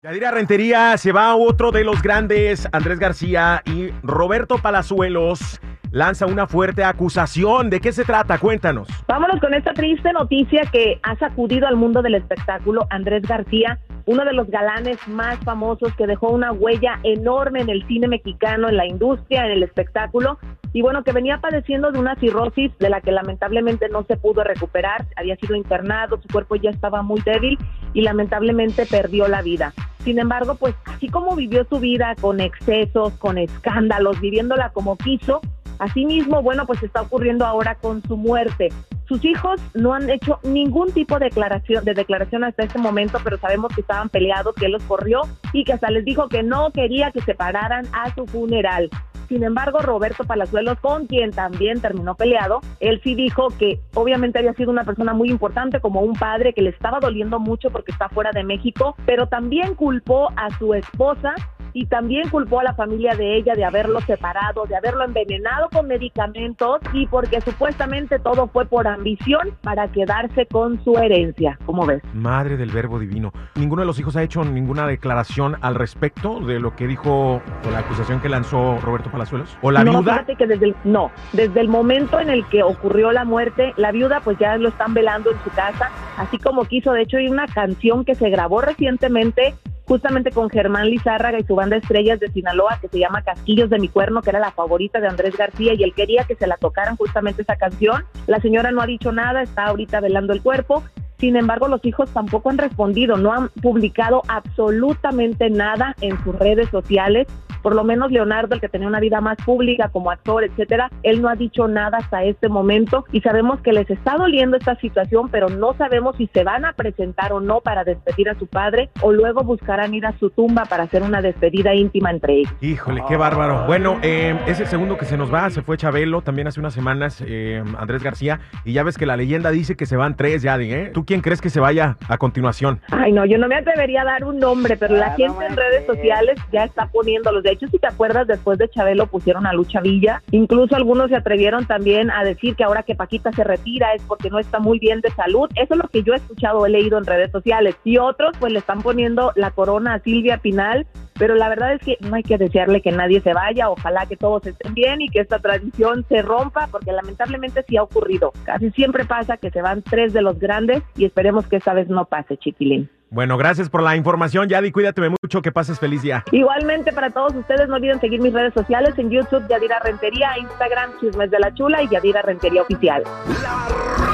Yadira Rentería se va a otro de los grandes, Andrés García y Roberto Palazuelos lanza una fuerte acusación. ¿De qué se trata? Cuéntanos. Vámonos con esta triste noticia que ha sacudido al mundo del espectáculo. Andrés García, uno de los galanes más famosos que dejó una huella enorme en el cine mexicano, en la industria, en el espectáculo, y bueno, que venía padeciendo de una cirrosis de la que lamentablemente no se pudo recuperar, había sido internado, su cuerpo ya estaba muy débil y lamentablemente perdió la vida. Sin embargo, pues así como vivió su vida con excesos, con escándalos, viviéndola como quiso, Asimismo, bueno, pues está ocurriendo ahora con su muerte. Sus hijos no han hecho ningún tipo de declaración, de declaración hasta este momento, pero sabemos que estaban peleados, que él los corrió y que hasta les dijo que no quería que se pararan a su funeral. Sin embargo, Roberto Palazuelos, con quien también terminó peleado, él sí dijo que obviamente había sido una persona muy importante como un padre que le estaba doliendo mucho porque está fuera de México, pero también culpó a su esposa y también culpó a la familia de ella de haberlo separado, de haberlo envenenado con medicamentos y porque supuestamente todo fue por ambición para quedarse con su herencia. ¿Cómo ves? Madre del verbo divino. ¿Ninguno de los hijos ha hecho ninguna declaración al respecto de lo que dijo o la acusación que lanzó Roberto Palazuelos? ¿O la no, viuda? Fíjate que desde el, no, desde el momento en el que ocurrió la muerte, la viuda pues ya lo están velando en su casa, así como quiso. De hecho, hay una canción que se grabó recientemente justamente con Germán Lizárraga y su banda Estrellas de Sinaloa, que se llama Casquillos de mi cuerno, que era la favorita de Andrés García, y él quería que se la tocaran justamente esa canción. La señora no ha dicho nada, está ahorita velando el cuerpo. Sin embargo, los hijos tampoco han respondido, no han publicado absolutamente nada en sus redes sociales por lo menos Leonardo, el que tenía una vida más pública como actor, etcétera, él no ha dicho nada hasta este momento y sabemos que les está doliendo esta situación, pero no sabemos si se van a presentar o no para despedir a su padre o luego buscarán ir a su tumba para hacer una despedida íntima entre ellos. Híjole, qué bárbaro. Bueno, eh, es el segundo que se nos va, se fue Chabelo también hace unas semanas, eh, Andrés García, y ya ves que la leyenda dice que se van tres ya, ¿eh? ¿Tú quién crees que se vaya a continuación? Ay, no, yo no me atrevería a dar un nombre, pero la gente en redes sociales ya está poniendo los de hecho, si te acuerdas, después de Chabelo pusieron a Lucha Villa. Incluso algunos se atrevieron también a decir que ahora que Paquita se retira es porque no está muy bien de salud. Eso es lo que yo he escuchado, he leído en redes sociales. Y otros pues le están poniendo la corona a Silvia Pinal pero la verdad es que no hay que desearle que nadie se vaya, ojalá que todos estén bien y que esta tradición se rompa, porque lamentablemente sí ha ocurrido. Casi siempre pasa que se van tres de los grandes y esperemos que esta vez no pase, Chiquilín. Bueno, gracias por la información, Yadi. Cuídate mucho, que pases feliz día. Igualmente para todos ustedes, no olviden seguir mis redes sociales en YouTube, Yadira Rentería, Instagram, Chismes de la Chula y Yadira Rentería Oficial. La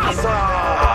raza.